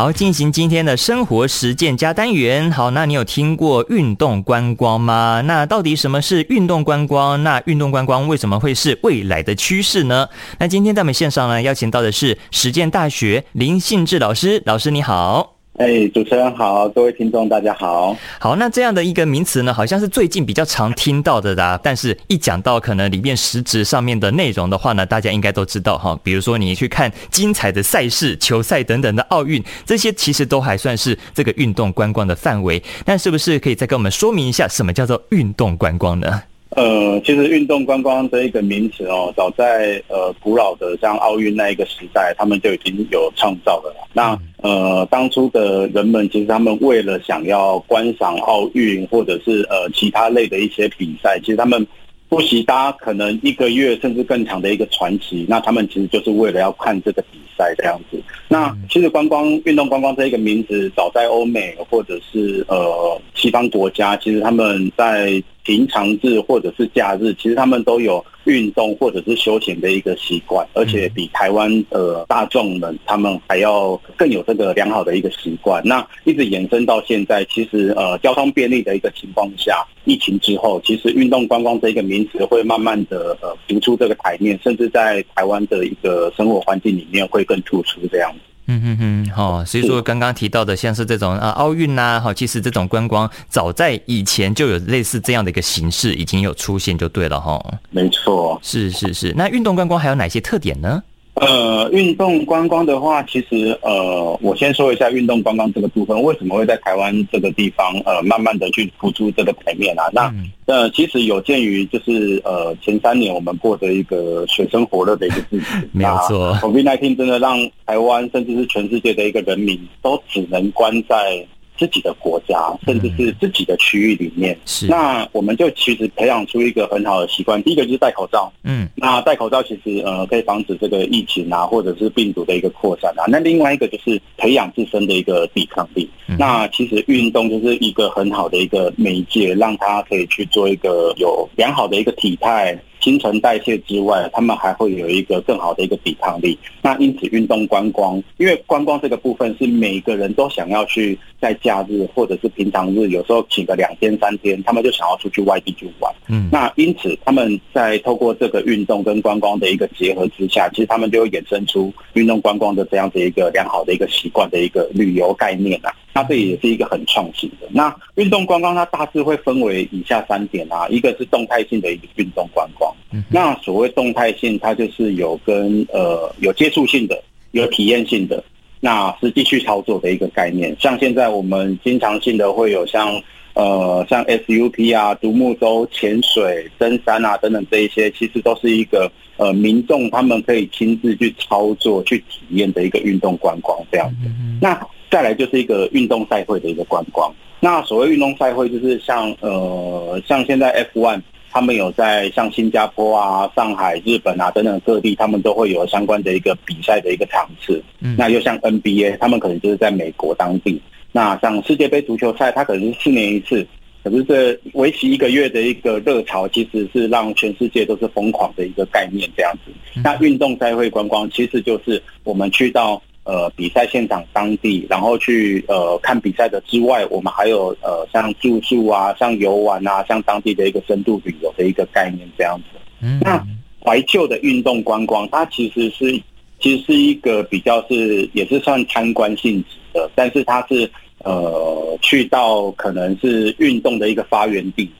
好，进行今天的生活实践加单元。好，那你有听过运动观光吗？那到底什么是运动观光？那运动观光为什么会是未来的趋势呢？那今天在我们线上呢，邀请到的是实践大学林信志老师。老师你好。哎、主持人好，各位听众大家好。好，那这样的一个名词呢，好像是最近比较常听到的啦。但是，一讲到可能里面实质上面的内容的话呢，大家应该都知道哈。比如说，你去看精彩的赛事、球赛等等的奥运，这些其实都还算是这个运动观光的范围。那是不是可以再跟我们说明一下，什么叫做运动观光呢？呃，其实运动观光这一个名词哦，早在呃古老的像奥运那一个时代，他们就已经有创造的了。那呃，当初的人们其实他们为了想要观赏奥运或者是呃其他类的一些比赛，其实他们不惜搭可能一个月甚至更长的一个传奇，那他们其实就是为了要看这个比赛这样子。那其实观光运动观光这一个名词，早在欧美或者是呃西方国家，其实他们在平常日或者是假日，其实他们都有运动或者是休闲的一个习惯，而且比台湾呃大众们他们还要更有这个良好的一个习惯。那一直延伸到现在，其实呃交通便利的一个情况下，疫情之后，其实运动观光这一个名词会慢慢的呃浮出这个台面，甚至在台湾的一个生活环境里面会更突出这样子。嗯哼哼，好，所以说刚刚提到的像是这种啊奥运呐，哈，其实这种观光早在以前就有类似这样的一个形式已经有出现就对了哈。没错，是是是。那运动观光还有哪些特点呢？呃，运动观光的话，其实呃，我先说一下运动观光这个部分为什么会在台湾这个地方呃慢慢的去浮出这个台面啊。那、嗯、呃，其实有鉴于就是呃前三年我们过的一个水深火热的一个日子，没有错，COVID-19 真的让台湾甚至是全世界的一个人民都只能关在。自己的国家，甚至是自己的区域里面，是那我们就其实培养出一个很好的习惯。第一个就是戴口罩，嗯，那戴口罩其实呃可以防止这个疫情啊，或者是病毒的一个扩散啊。那另外一个就是培养自身的一个抵抗力。嗯、那其实运动就是一个很好的一个媒介，让他可以去做一个有良好的一个体态。新陈代谢之外，他们还会有一个更好的一个抵抗力。那因此，运动观光，因为观光这个部分是每个人都想要去在假日或者是平常日，有时候请个两天三天，他们就想要出去外地去玩。嗯，那因此他们在透过这个运动跟观光的一个结合之下，其实他们就会衍生出运动观光的这样的一个良好的一个习惯的一个旅游概念啊。那这也是一个很创新的。那运动观光它大致会分为以下三点啊，一个是动态性的一个运动观光。那所谓动态性，它就是有跟呃有接触性的，有体验性的，那实际去操作的一个概念。像现在我们经常性的会有像呃像 SUP 啊、独木舟、潜水、登山啊等等这一些，其实都是一个呃民众他们可以亲自去操作、去体验的一个运动观光这样子。那再来就是一个运动赛会的一个观光。那所谓运动赛会，就是像呃像现在 F1。他们有在像新加坡啊、上海、日本啊等等各地，他们都会有相关的一个比赛的一个场次。嗯，那又像 NBA，他们可能就是在美国当地。那像世界杯足球赛，它可能是四年一次，可是这为期一个月的一个热潮，其实是让全世界都是疯狂的一个概念这样子。那运动赛会观光，其实就是我们去到。呃，比赛现场当地，然后去呃看比赛的之外，我们还有呃像住宿啊，像游玩啊，像当地的一个深度旅游的一个概念这样子。嗯，那怀旧的运动观光，它其实是其实是一个比较是也是算参观性质的，但是它是呃去到可能是运动的一个发源地，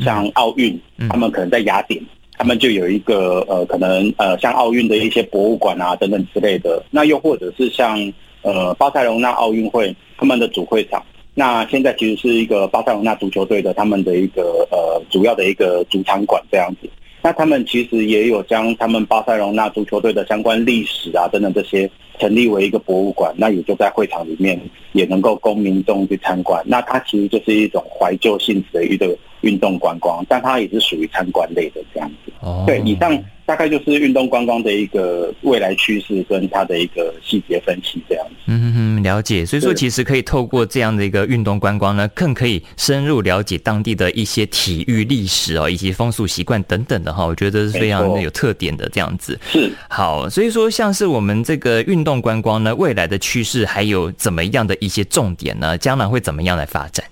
像奥运，他们可能在雅典。他们就有一个呃，可能呃，像奥运的一些博物馆啊等等之类的。那又或者是像呃，巴塞隆纳奥运会他们的主会场，那现在其实是一个巴塞隆纳足球队的他们的一个呃主要的一个主场馆这样子。那他们其实也有将他们巴塞隆纳足球队的相关历史啊等等这些成立为一个博物馆，那也就在会场里面也能够供民众去参观。那它其实就是一种怀旧性质的一个运动观光，但它也是属于参观类的这样子。哦，对，以上大概就是运动观光的一个未来趋势跟它的一个细节分析这样子。嗯哼，了解。所以说，其实可以透过这样的一个运动观光呢，更可以深入了解当地的一些体育历史哦，以及风俗习惯等等的哈。我觉得是非常有特点的这样子。是。好，所以说像是我们这个运动观光呢，未来的趋势还有怎么样的一些重点呢？将来会怎么样来发展？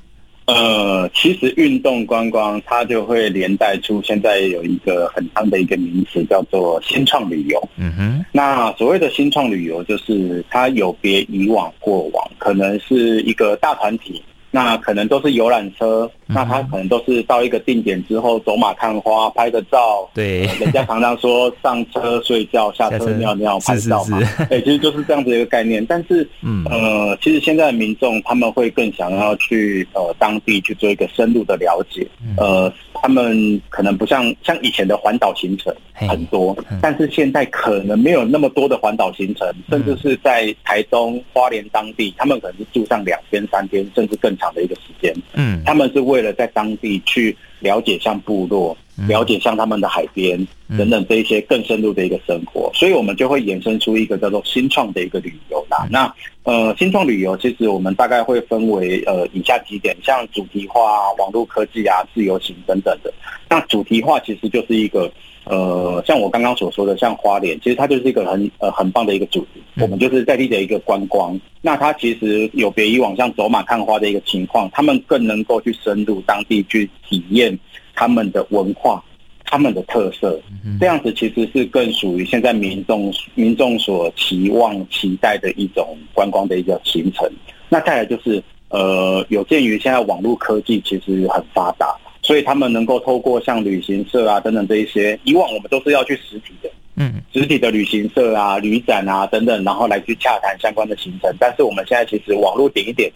呃，其实运动观光它就会连带出现在有一个很夯的一个名词，叫做新创旅游。嗯哼，那所谓的新创旅游，就是它有别以往过往，可能是一个大团体。那可能都是游览车，那他可能都是到一个定点之后走马看花，拍个照。对，人家常常说上车睡觉，下车尿尿 拍照嘛。哎，其实就是这样子一个概念。但是，嗯呃，其实现在的民众他们会更想要去呃当地去做一个深入的了解，呃。他们可能不像像以前的环岛行程很多，但是现在可能没有那么多的环岛行程，甚至是在台东花莲当地，他们可能是住上两天三天，甚至更长的一个时间。嗯，他们是为了在当地去了解像部落，了解像他们的海边等等这一些更深入的一个生活，所以我们就会衍生出一个叫做新创的一个旅游啦。那呃，新创旅游其实我们大概会分为呃以下几点，像主题化、网络科技啊、自由行等等的。那主题化其实就是一个呃，像我刚刚所说的，像花莲，其实它就是一个很呃很棒的一个主题。我们就是在地的一个观光。那它其实有别以往像走马看花的一个情况，他们更能够去深入当地去体验他们的文化。他们的特色，这样子其实是更属于现在民众民众所期望期待的一种观光的一个行程。那再来就是，呃，有鉴于现在网络科技其实很发达，所以他们能够透过像旅行社啊等等这一些，以往我们都是要去实体的，嗯，实体的旅行社啊、旅展啊等等，然后来去洽谈相关的行程。但是我们现在其实网络点一点。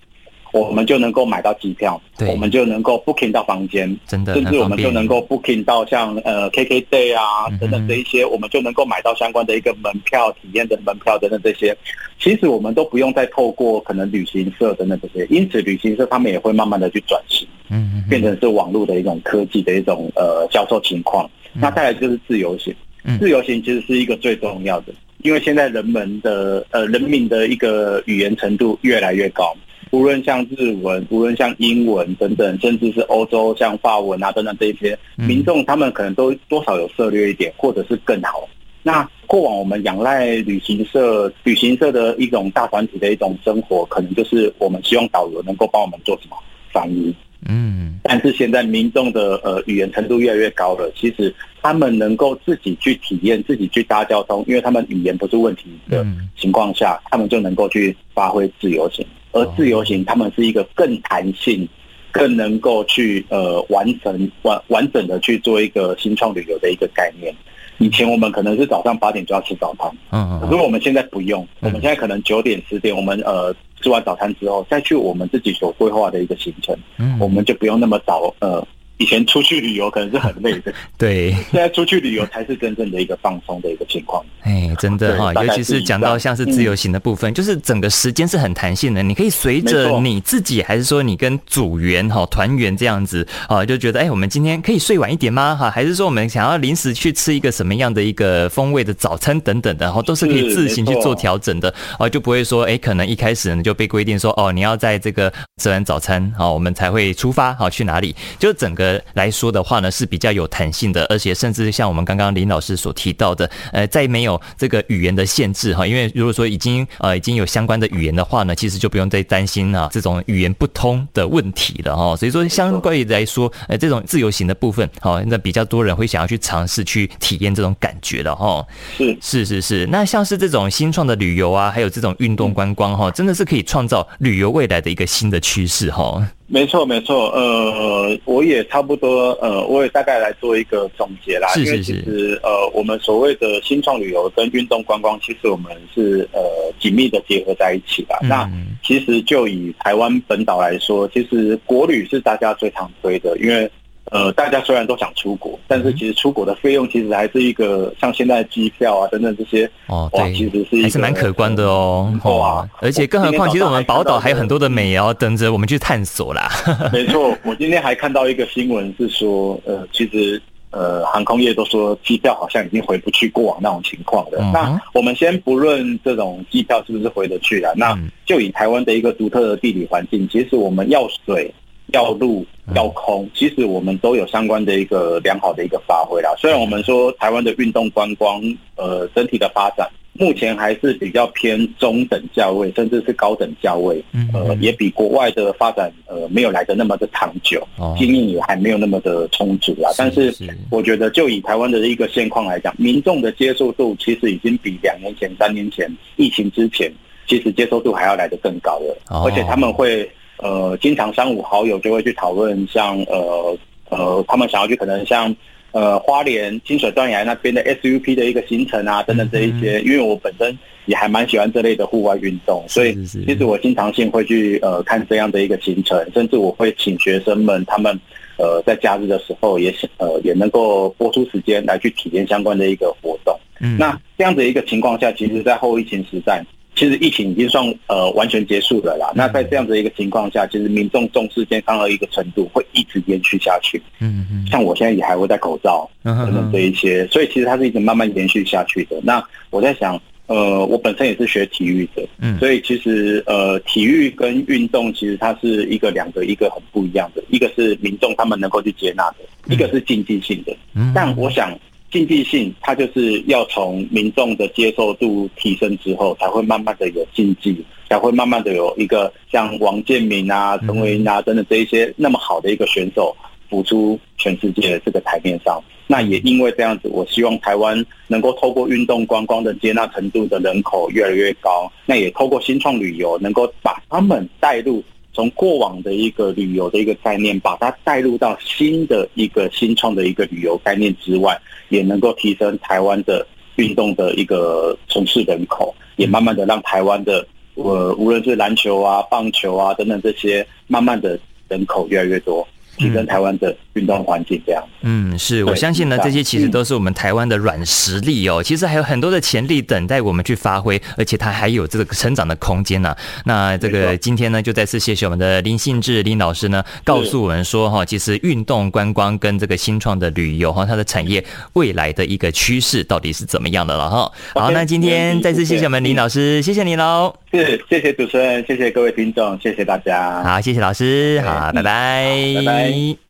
我们就能够买到机票，对。我们就能够 booking 到房间，真的，甚至我们就能够 booking 到像呃 KKday 啊等等这一些，嗯、我们就能够买到相关的一个门票、体验的门票等等这些。其实我们都不用再透过可能旅行社等等这些，因此旅行社他们也会慢慢的去转型，嗯哼，变成是网络的一种科技的一种呃销售情况。嗯、那再来就是自由行，嗯、自由行其实是一个最重要的，因为现在人们的呃人民的一个语言程度越来越高。无论像日文，无论像英文等等，甚至是欧洲像法文啊等等这一些，民众他们可能都多少有涉猎一点，或者是更好。那过往我们仰赖旅行社，旅行社的一种大团体的一种生活，可能就是我们希望导游能够帮我们做什么翻译。嗯，但是现在民众的呃语言程度越来越高了，其实他们能够自己去体验，自己去搭交通，因为他们语言不是问题的情况下，他们就能够去发挥自由行。而自由行，他们是一个更弹性、更能够去呃完成完完整的去做一个新创旅游的一个概念。以前我们可能是早上八点就要吃早餐，嗯嗯，可是我们现在不用，我们现在可能九点十点，我们呃吃完早餐之后，再去我们自己所规划的一个行程，嗯，我们就不用那么早呃。以前出去旅游可能是很累的，对。现在出去旅游才是真正的一个放松的一个情况。哎，真的哈，尤其是讲到像是自由行的部分，嗯、就是整个时间是很弹性的，你可以随着你自己，还是说你跟组员哈团员这样子啊，就觉得哎，我们今天可以睡晚一点吗？哈，还是说我们想要临时去吃一个什么样的一个风味的早餐等等的，然后都是可以自行去做调整的啊，就不会说哎，可能一开始呢就被规定说哦，你要在这个吃完早餐好，我们才会出发好去哪里，就整个。来说的话呢，是比较有弹性的，而且甚至像我们刚刚林老师所提到的，呃，在没有这个语言的限制哈，因为如果说已经呃已经有相关的语言的话呢，其实就不用再担心啊这种语言不通的问题了哈。所以说，相对于来说，呃，这种自由行的部分，好，那比较多人会想要去尝试去体验这种感觉的哈。是是是是，那像是这种新创的旅游啊，还有这种运动观光哈，真的是可以创造旅游未来的一个新的趋势哈。没错，没错，呃，我也差不多，呃，我也大概来做一个总结啦。是是是。因为其实，呃，我们所谓的新创旅游跟运动观光，其实我们是呃紧密的结合在一起的。嗯、那其实就以台湾本岛来说，其实国旅是大家最常推的，因为呃，大家虽然都想出国，但是其实出国的费用其实还是一个像现在机票啊等等这些哦，对，其实是还是蛮可观的哦。哇，而且更何况，其实我们宝岛还有很多的美哦，等着我们去探索啦。没 错，我今天还看到一个新闻是说，呃，其实呃，航空业都说机票好像已经回不去过往那种情况了。嗯、那我们先不论这种机票是不是回得去了，那就以台湾的一个独特的地理环境，其实我们要水。要陆要空，其实我们都有相关的一个良好的一个发挥啦。虽然我们说台湾的运动观光，呃，整体的发展目前还是比较偏中等价位，甚至是高等价位，呃，也比国外的发展呃没有来的那么的长久，经验也还没有那么的充足啦。但是我觉得，就以台湾的一个现况来讲，民众的接受度其实已经比两年前、三年前疫情之前，其实接受度还要来得更高了，而且他们会。呃，经常三五好友就会去讨论，像呃呃，他们想要去可能像呃花莲清水断崖那边的 SUP 的一个行程啊，等等这一些。因为我本身也还蛮喜欢这类的户外运动，所以其实我经常性会去呃看这样的一个行程，甚至我会请学生们他们呃在假日的时候也呃也能够播出时间来去体验相关的一个活动。嗯，那这样的一个情况下，其实，在后疫情时代。其实疫情已经算呃完全结束了啦。那在这样的一个情况下，其实民众重视健康的一个程度会一直延续下去。嗯嗯。像我现在也还会戴口罩等等这一些，所以其实它是一直慢慢延续下去的。那我在想，呃，我本身也是学体育的，嗯，所以其实呃，体育跟运动其实它是一个两个一个很不一样的，一个是民众他们能够去接纳的，一个是竞技性的。嗯。但我想。竞技性，它就是要从民众的接受度提升之后，才会慢慢的有竞技，才会慢慢的有一个像王建民啊、陈伟英啊等等这一些那么好的一个选手浮出全世界的这个台面上。那也因为这样子，我希望台湾能够透过运动观光的接纳程度的人口越来越高，那也透过新创旅游能够把他们带入。从过往的一个旅游的一个概念，把它带入到新的一个新创的一个旅游概念之外，也能够提升台湾的运动的一个城市人口，也慢慢的让台湾的呃无论是篮球啊、棒球啊等等这些，慢慢的人口越来越多。提升台湾的运动环境，这样。嗯，是我相信呢，这些其实都是我们台湾的软实力哦。其实还有很多的潜力等待我们去发挥，而且它还有这个成长的空间呢。那这个今天呢，就再次谢谢我们的林信志林老师呢，告诉我们说哈，其实运动观光跟这个新创的旅游哈，它的产业未来的一个趋势到底是怎么样的了哈。好，那今天再次谢谢我们林老师，谢谢你喽。是，谢谢主持人，谢谢各位听众，谢谢大家。好，谢谢老师，好，拜拜，拜拜。